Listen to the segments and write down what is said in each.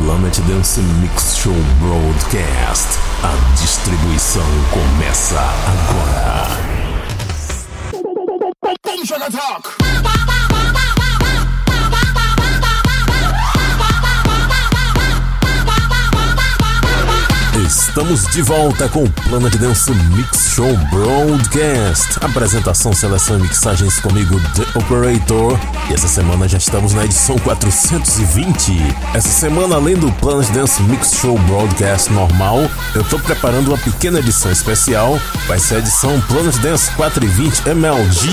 Planet Dance Mix Show Broadcast. A distribuição começa agora. Estamos de volta com o Planet Dance Mix Show Broadcast. Apresentação, seleção e mixagens comigo, The Operator. E essa semana já estamos na edição 420. Essa semana, além do Planet Dance Mix Show Broadcast normal, eu tô preparando uma pequena edição especial. Vai ser a edição Planet Dance 420 MLG.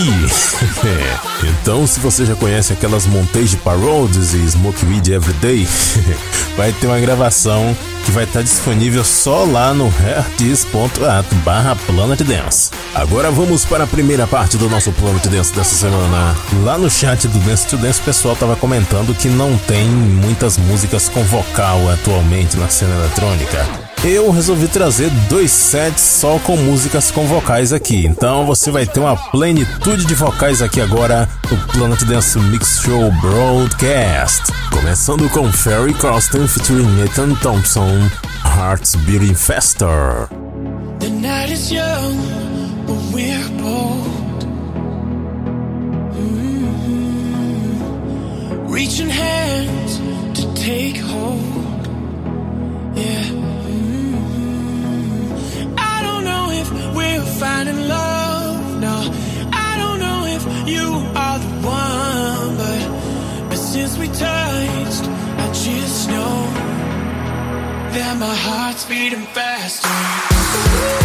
então, se você já conhece aquelas Montage Parodies e Smoke Weed Everyday, vai ter uma gravação que vai estar disponível só lá no hertis.at barra Planet Dance. Agora vamos para a primeira parte do nosso Planet Dance dessa semana. Lá no chat do Dance to Dance o pessoal estava comentando que não tem muitas músicas com vocal atualmente na cena eletrônica eu resolvi trazer dois sets só com músicas com vocais aqui. Então você vai ter uma plenitude de vocais aqui agora no Planet Dance Mix Show Broadcast. Começando com Ferry Croston featuring Ethan Thompson, Hearts Beating Faster. The night is young, but we're bold. Mm -hmm. Reaching hands to take hold. Yeah. We're finding love. No, I don't know if you are the one, but, but since we touched, I just know that my heart's beating faster.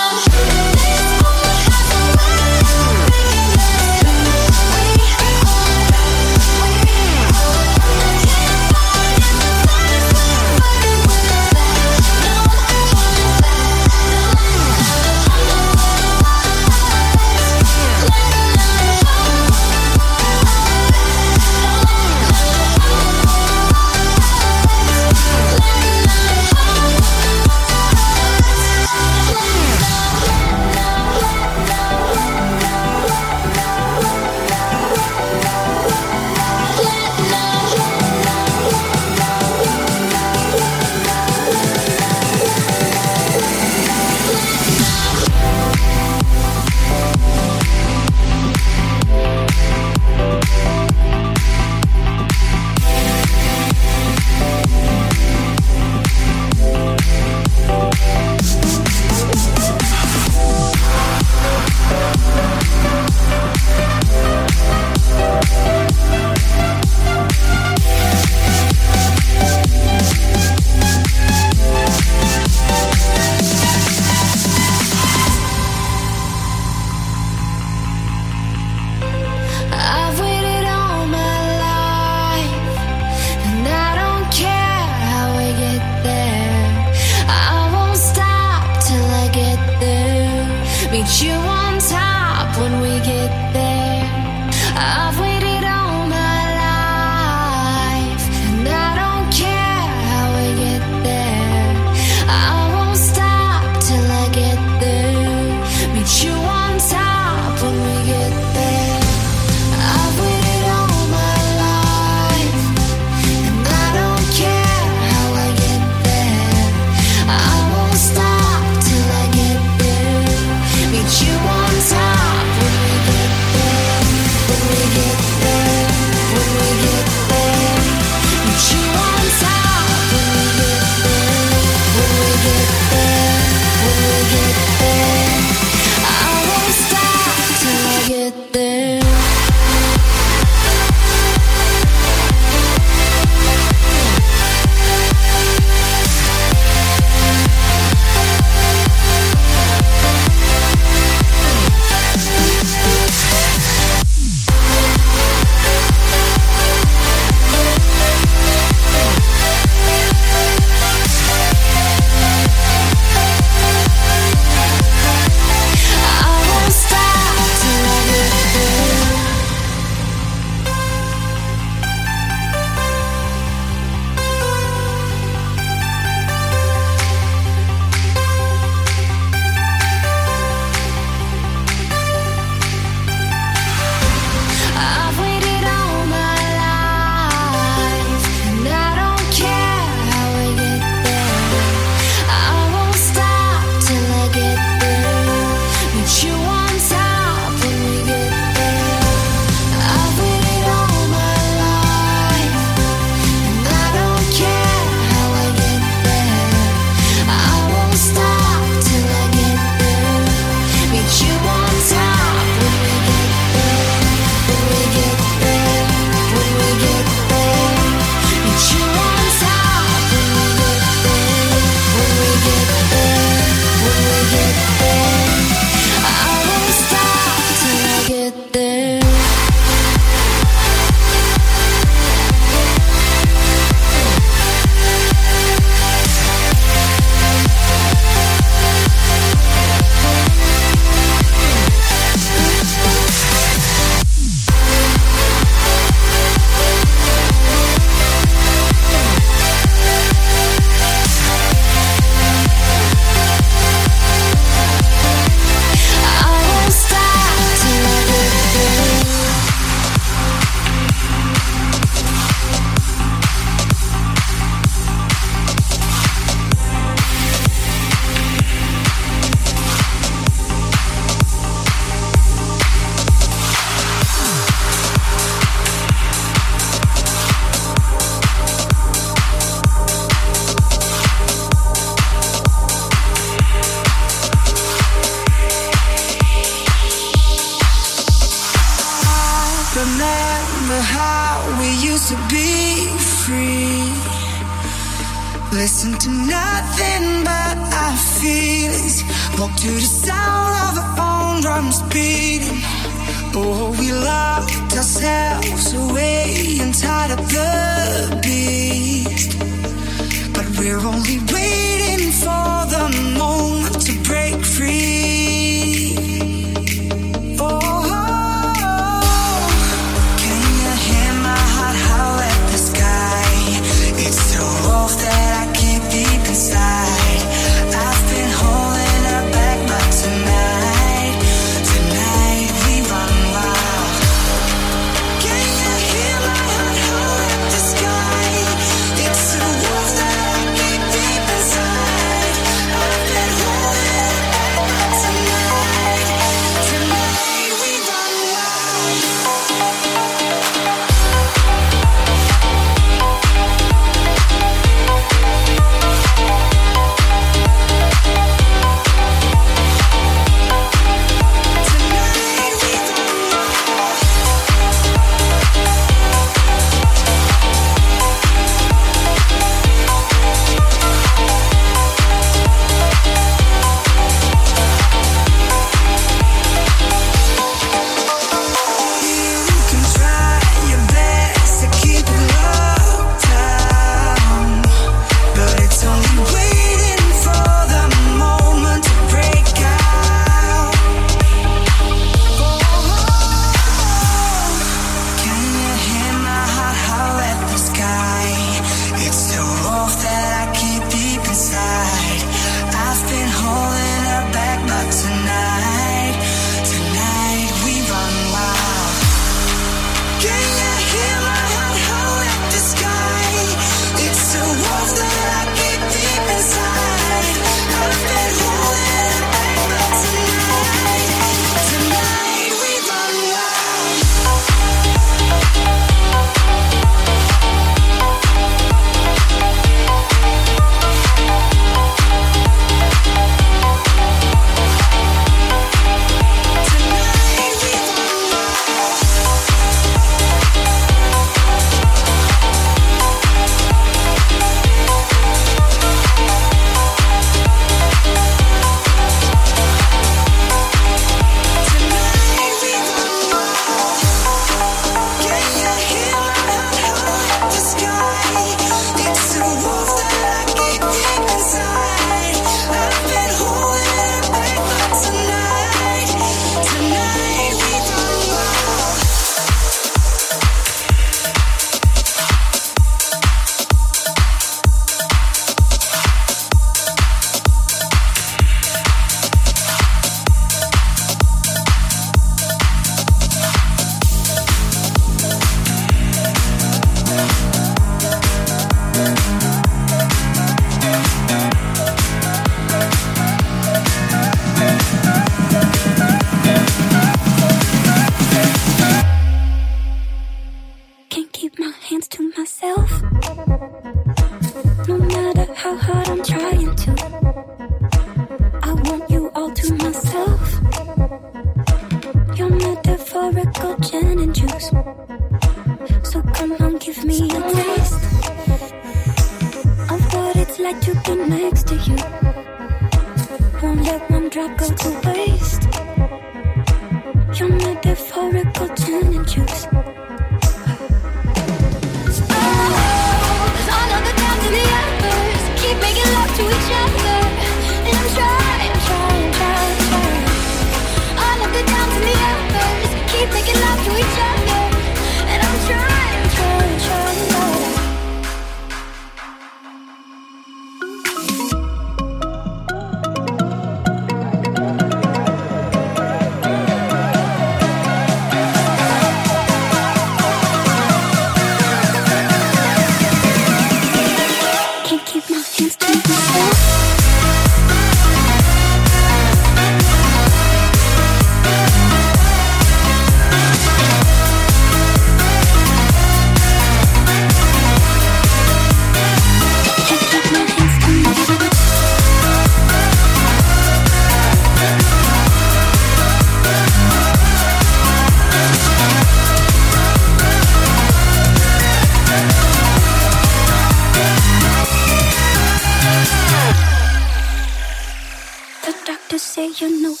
you know.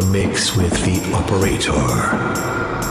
The mix with the operator.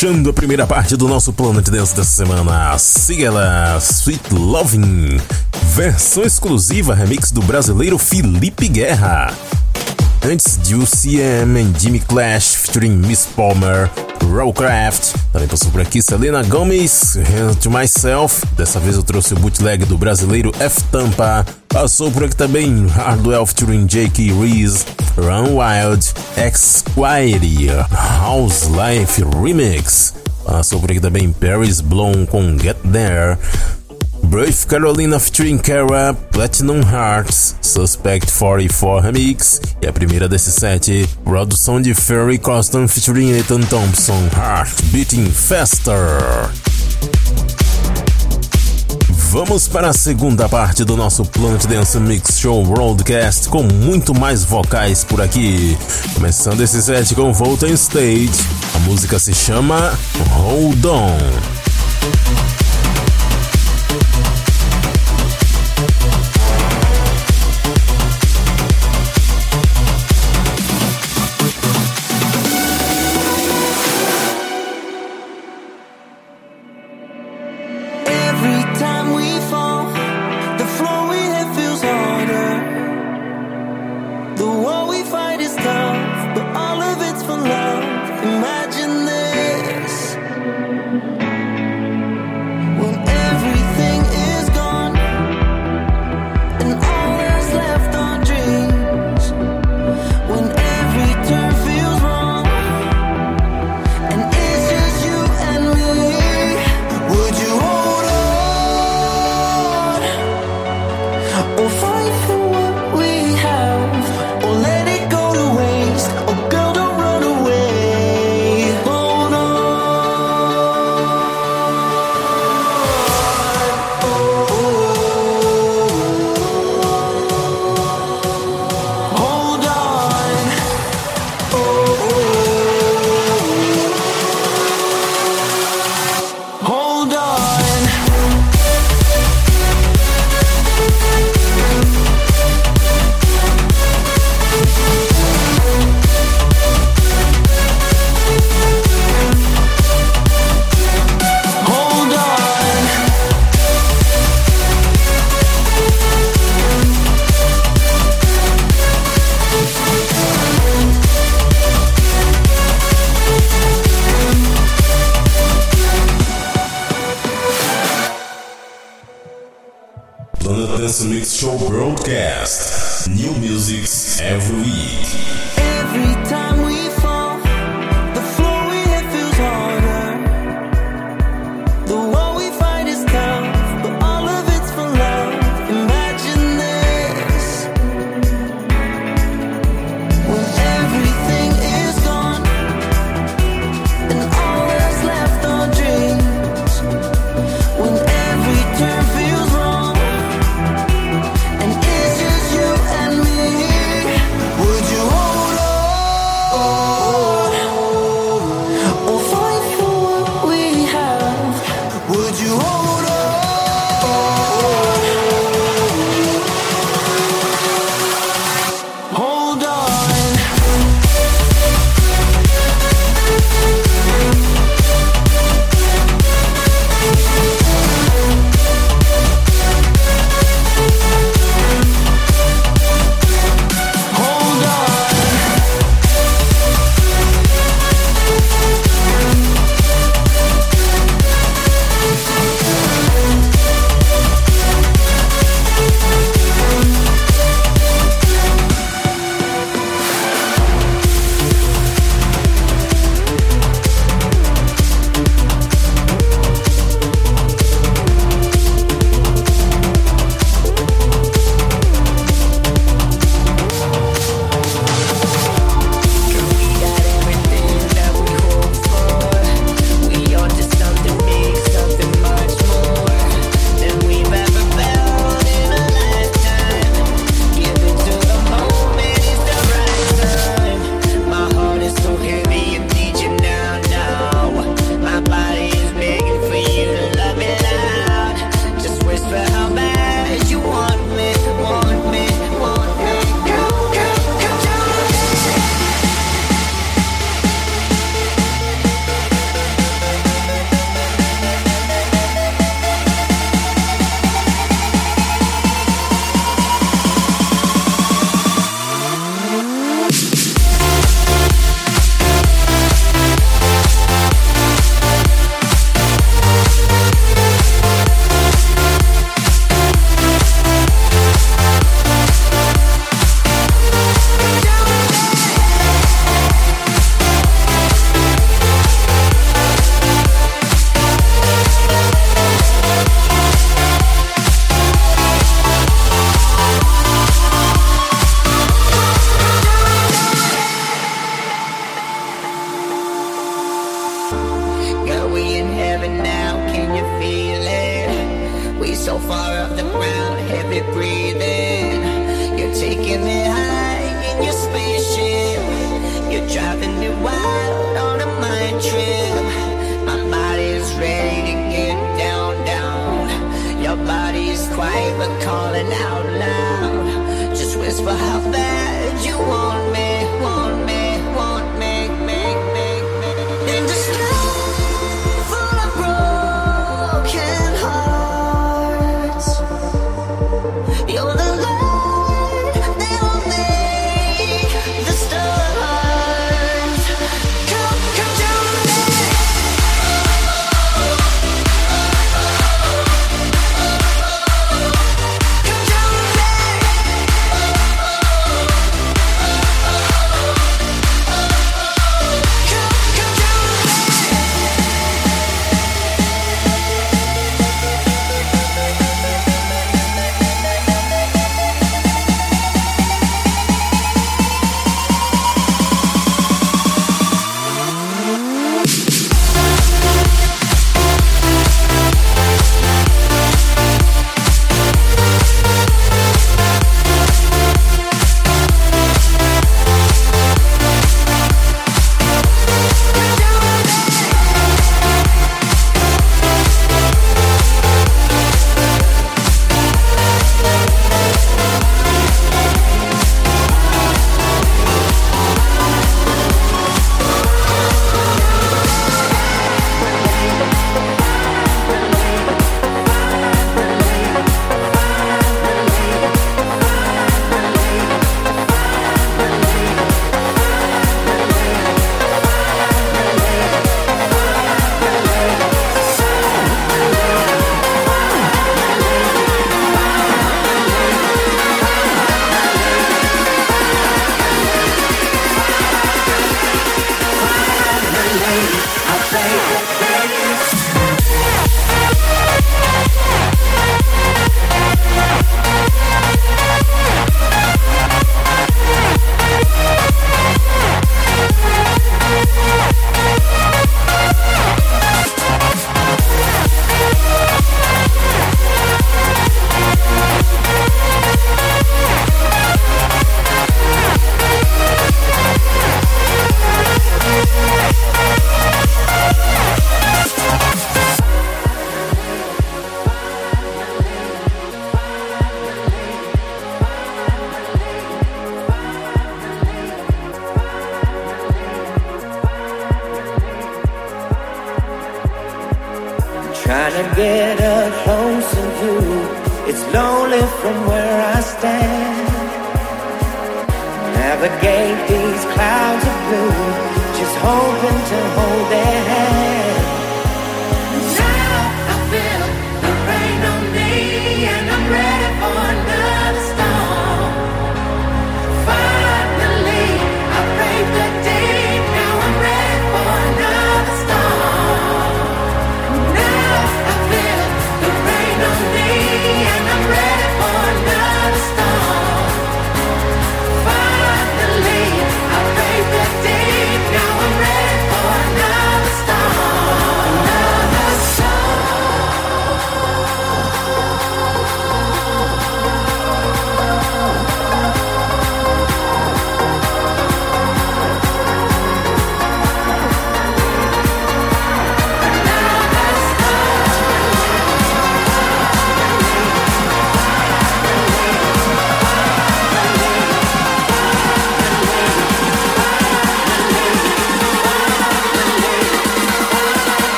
Fechando a primeira parte do nosso Planet Dance dessa semana, siga ela, Sweet Loving, versão exclusiva remix do brasileiro Felipe Guerra. Antes de UCM e Jimmy Clash featuring Miss Palmer, Rowcraft, também passou por aqui Selena Gomez, Hand to Myself, dessa vez eu trouxe o bootleg do brasileiro F Tampa, passou por aqui também Hardwell featuring J.K. Reese, Run Wild, X House Life Remix. Passou por aqui também Paris Blown com Get There. Brave Carolina featuring Kara, Platinum Hearts, Suspect 44 Remix e a primeira desse set, produção de Ferry Coston featuring Ethan Thompson, Heart Beating Faster. Vamos para a segunda parte do nosso Plant Dance Mix Show Broadcast com muito mais vocais por aqui. Começando esse set com Volta Stage, a música se chama Hold On.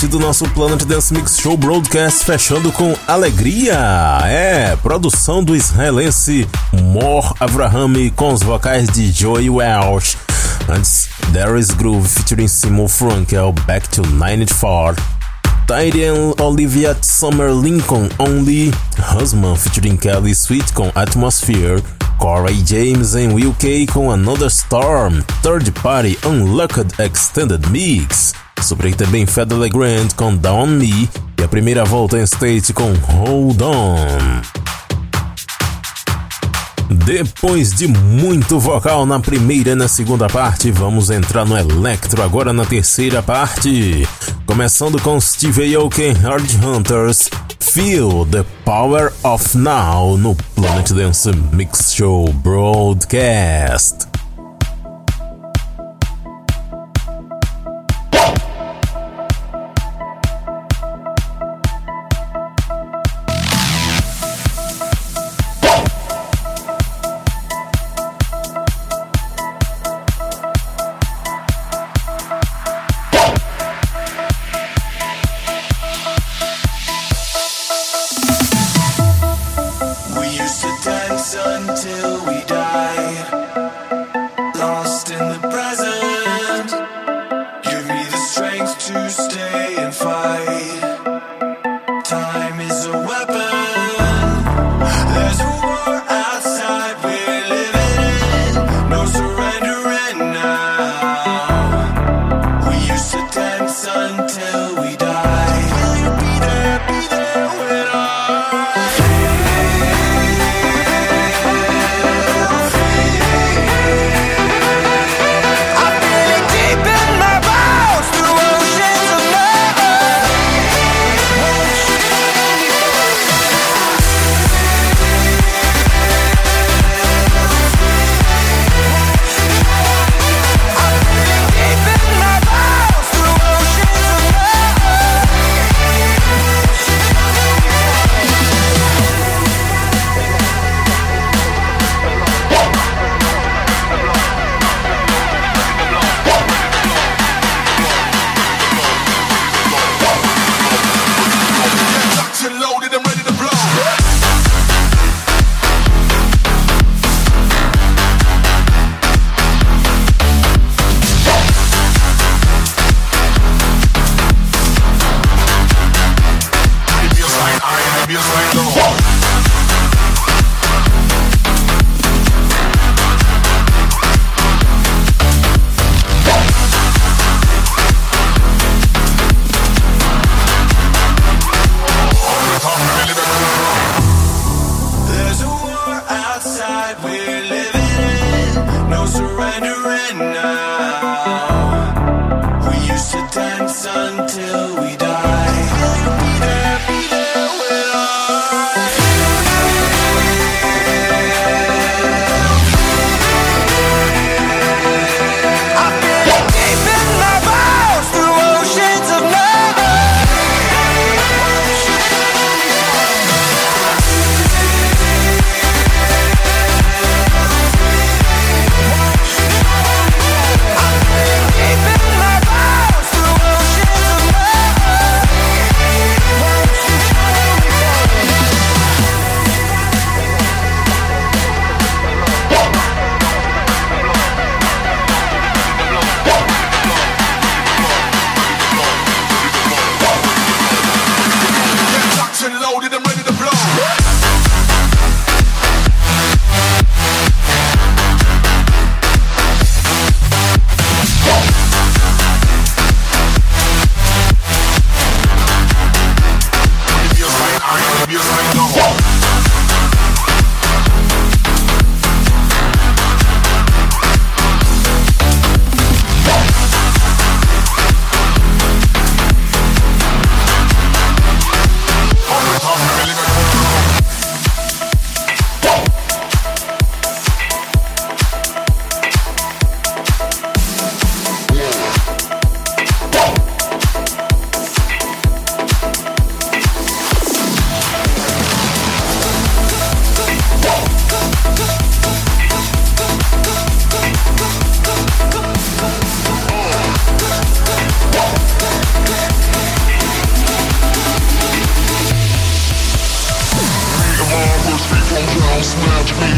Parte do nosso Planet Dance Mix Show Broadcast, fechando com Alegria. É, produção do israelense Mor Avrahami com os vocais de Joey Welsh. Antes, There is Groove featuring Simon Frankel, Back to 94. Tyrion Olivia Summer Lincoln Only, Husband featuring Kelly Sweet com Atmosphere. Corey James em UK com Another Storm, Third Party Unlocked Extended Mix. Suprei também Federer Grant com Down Me e a primeira volta em state com Hold On. Depois de muito vocal na primeira e na segunda parte, vamos entrar no electro agora na terceira parte. Começando com Steve Aoki Hard Hunters, Feel the Power of Now no Planet Dance Mix Show Broadcast.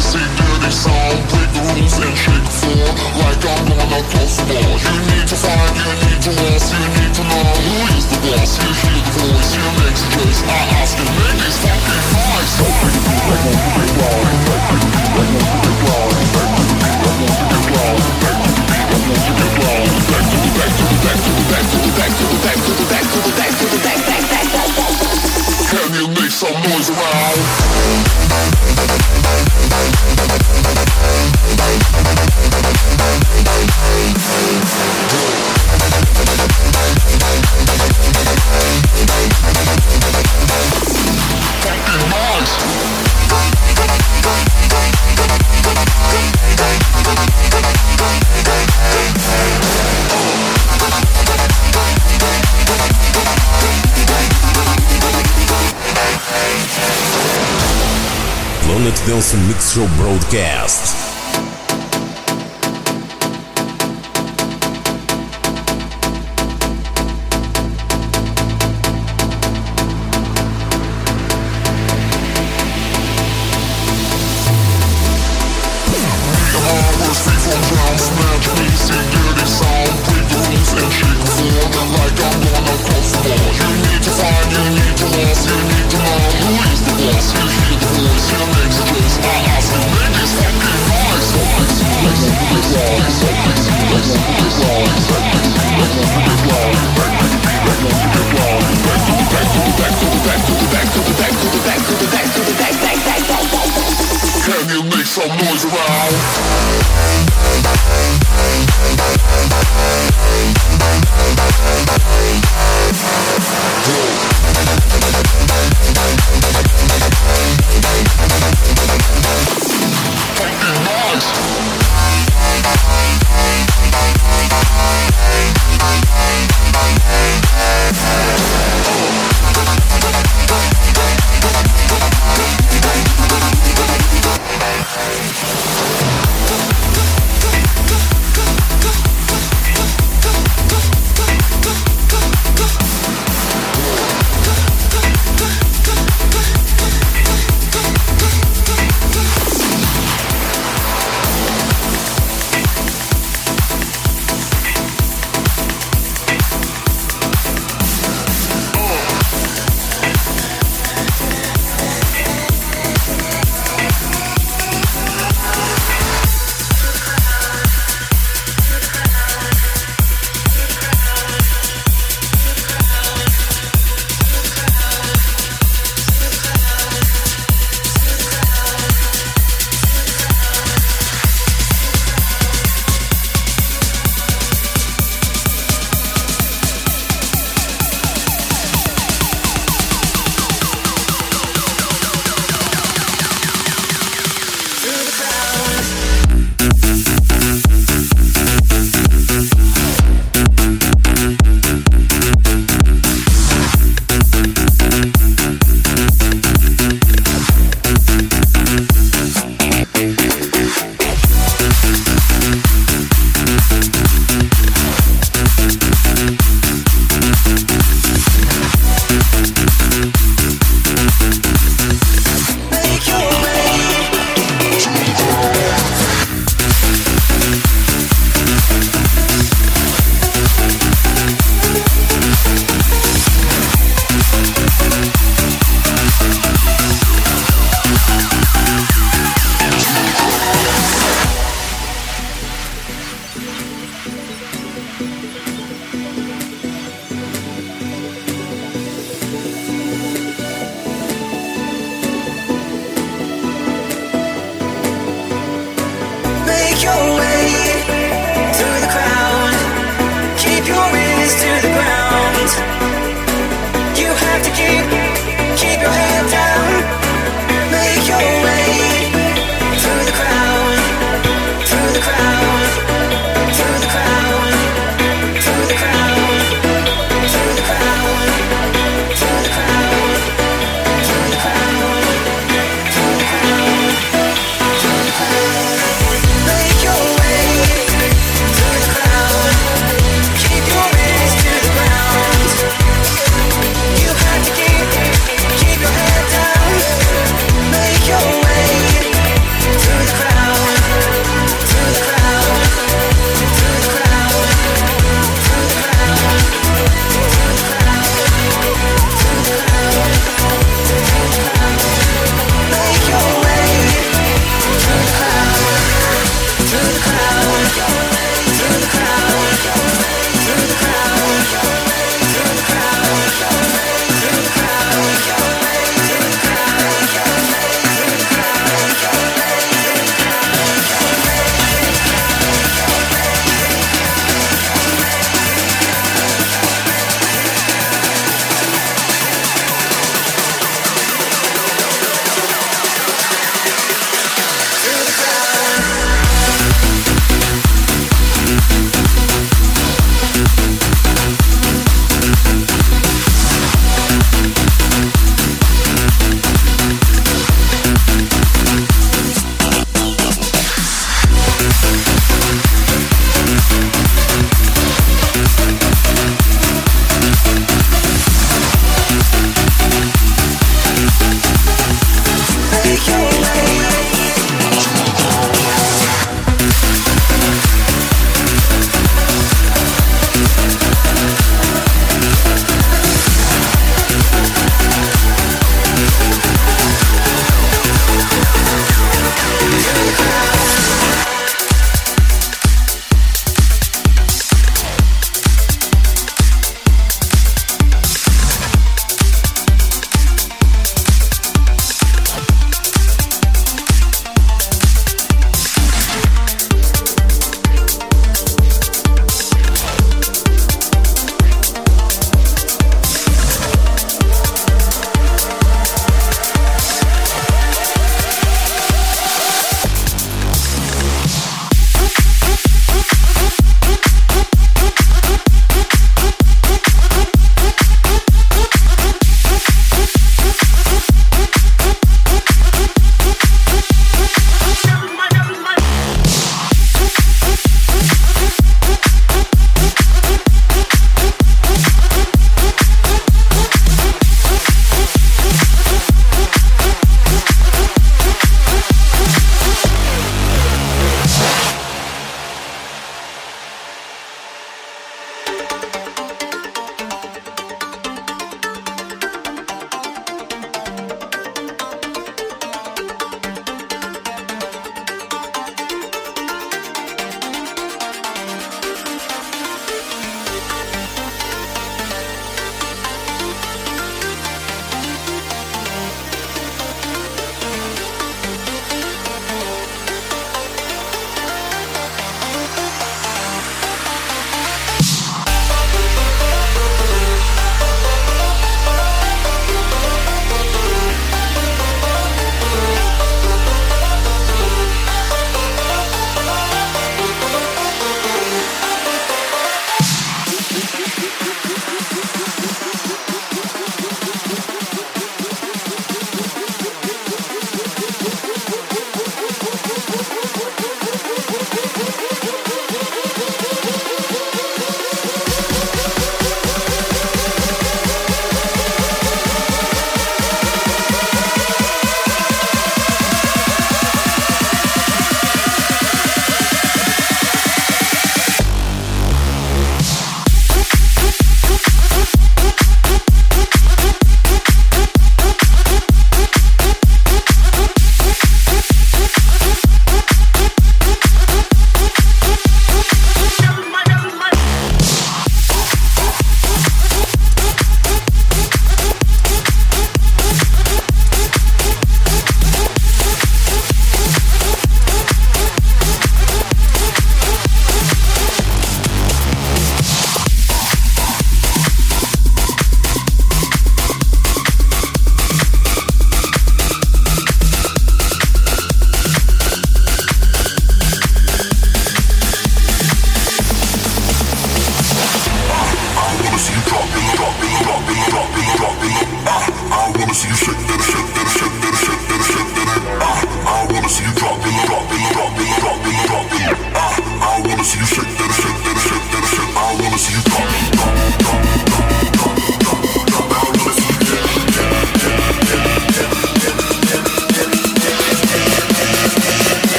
Greasy, dirty sound, break the rules and shake the floor Like I'm gonna close the bar You need to find, you need to lost, you need to know Who is the boss, you hear the voice, you make the choice I ask you, Mix Show broadcast.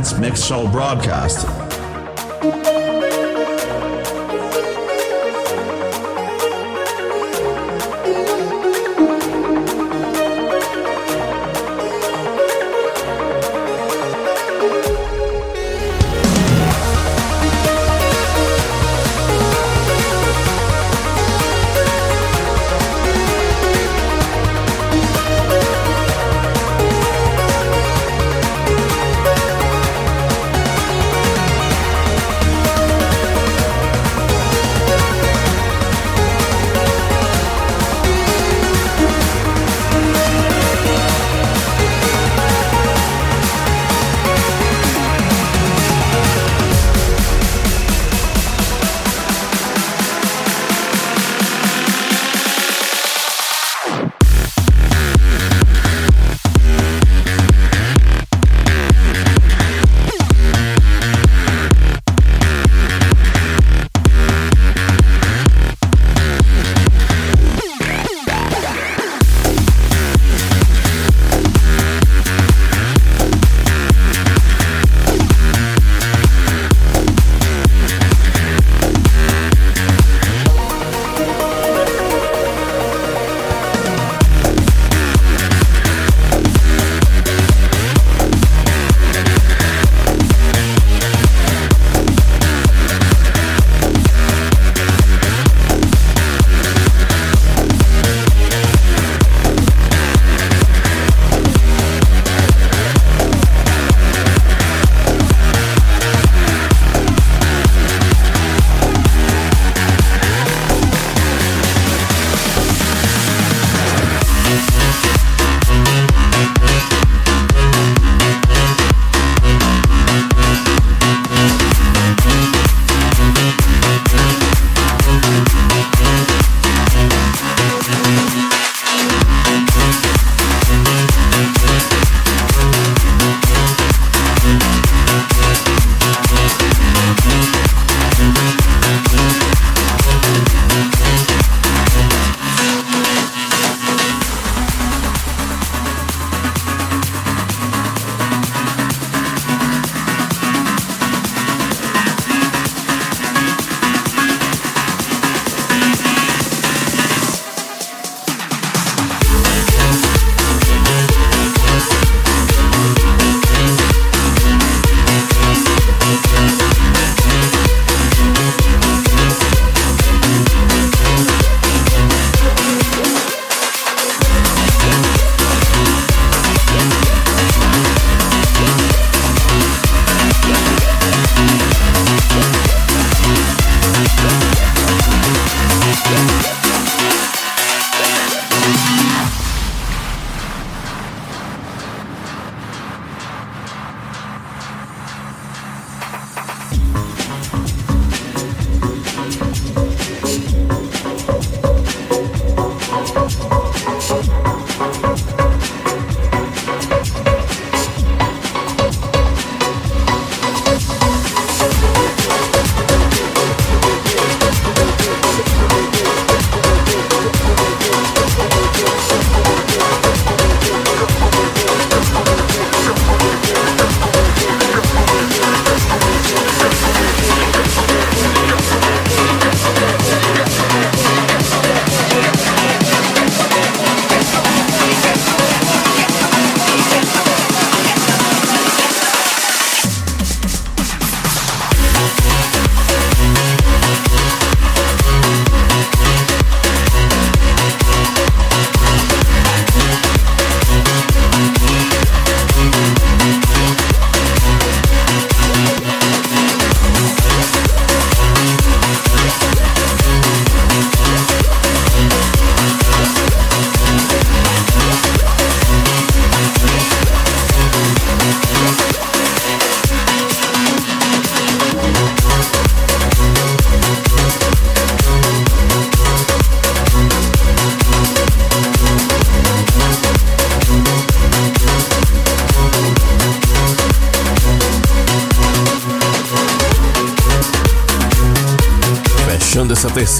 Planet Dance Mix Show broadcast.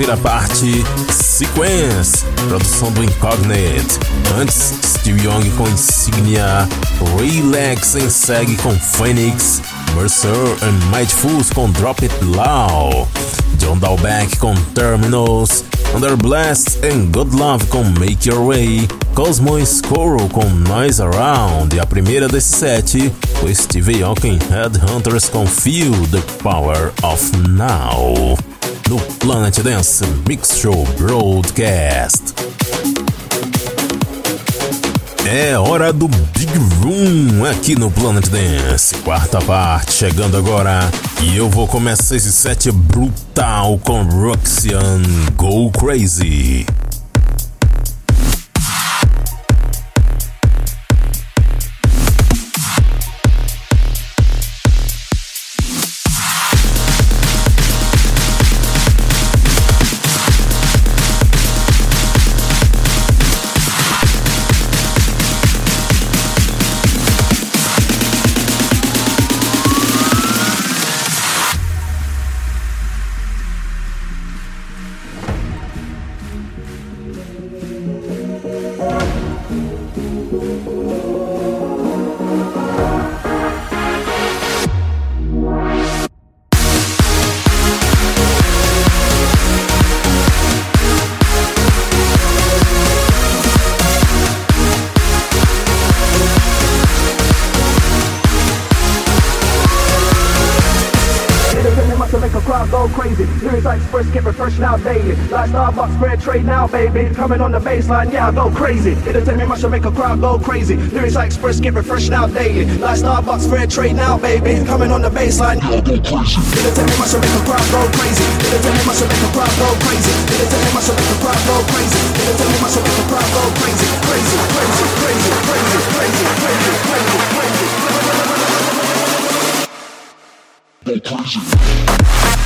Terceira parte, Sequence, produção do Incognite. Antes, Steve Young com Insignia, Relax em segue com Phoenix, Mercer and Mightfuls com Drop It Low, John Dalbeck com Terminals, Under Blast and Good Love com Make Your Way, Cosmo Squirrel com Noise Around e a primeira desse set foi Steve Aoki Headhunters com Feel the Power of Now no Planet Dance Mix Show Broadcast. É hora do Big Room aqui no Planet Dance, quarta parte chegando agora e eu vou começar esse set brutal com Roxanne Go Crazy. Coming on the baseline, yeah, I go crazy. Entertainment must make a crowd go crazy. Lyrics I express get refreshed now daily. Like Starbucks, fair trade now, baby. Coming on the baseline, yeah, I go crazy. Entertainment must make a crowd go crazy. Entertainment must make a crowd go crazy. Entertainment must make a crowd go crazy. Entertainment must make a crowd go crazy. Crazy, crazy, crazy, crazy, crazy, crazy, crazy, crazy. Go crazy.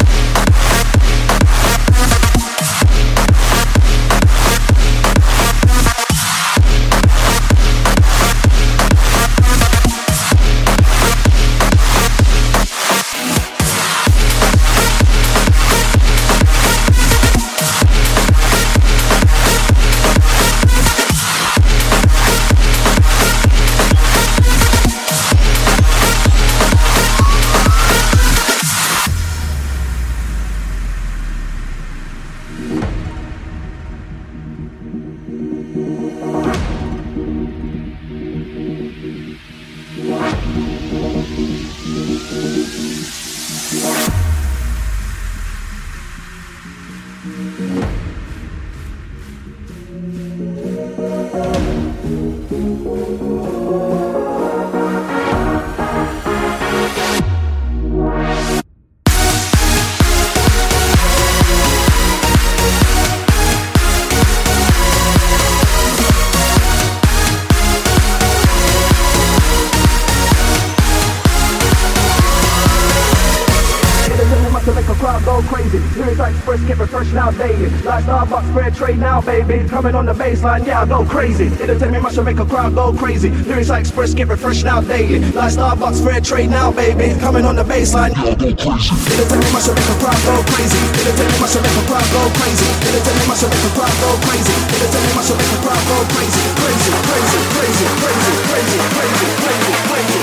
Coming on the baseline, yeah, I go crazy. Entertainment must make a crowd go crazy. Lyrics I express get refreshed now daily. Like Starbucks, fair trade now, baby. Coming on the baseline, yeah, go crazy. Entertainment must make a crowd go crazy. Entertainment must make a crowd go crazy. Entertainment must make a crowd go crazy. Entertainment must make a crowd go crazy. Crazy, crazy, crazy, crazy, crazy, crazy, crazy, crazy.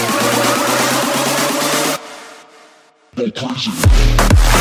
Go crazy.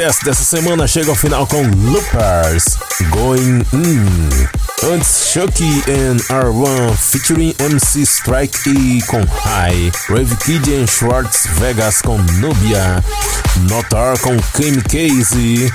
Broadcast dessa semana chega ao final com Loopers Going In. Antes, Chucky and R1 featuring MC Strike E com High, Rave Kid and Schwartz Vegas com Nubia, Notar com Kim Casey,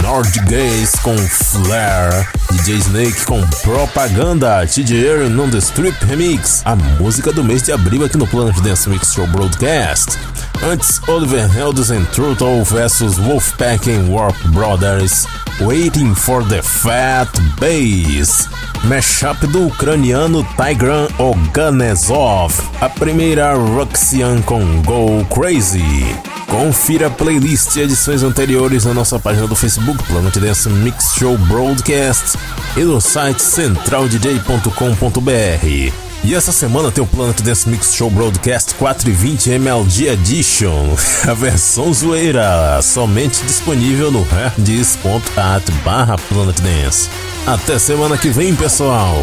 Nord Gaze com Flare, DJ Snake com Propaganda, TJ Aaron on the Strip Remix, a música do mês de abril aqui no Planet Dance Mix Show Broadcast. Antes, Oliver Heldens and Turtle vs Wolfpack and Warp Brothers, Waiting for the Fat Bass. Mashup do ucraniano Tigran Oganezov, a primeira Roxian com Go Crazy. Confira a playlist e edições anteriores na nossa página do Facebook Planet Dance Mix Show Broadcast e no site centraldj.com.br. E essa semana tem o Planet Dance Mix Show Broadcast 420 MLG Edition, a versão zoeira, somente disponível no herdis.at barra Planet Dance. Até semana que vem, pessoal!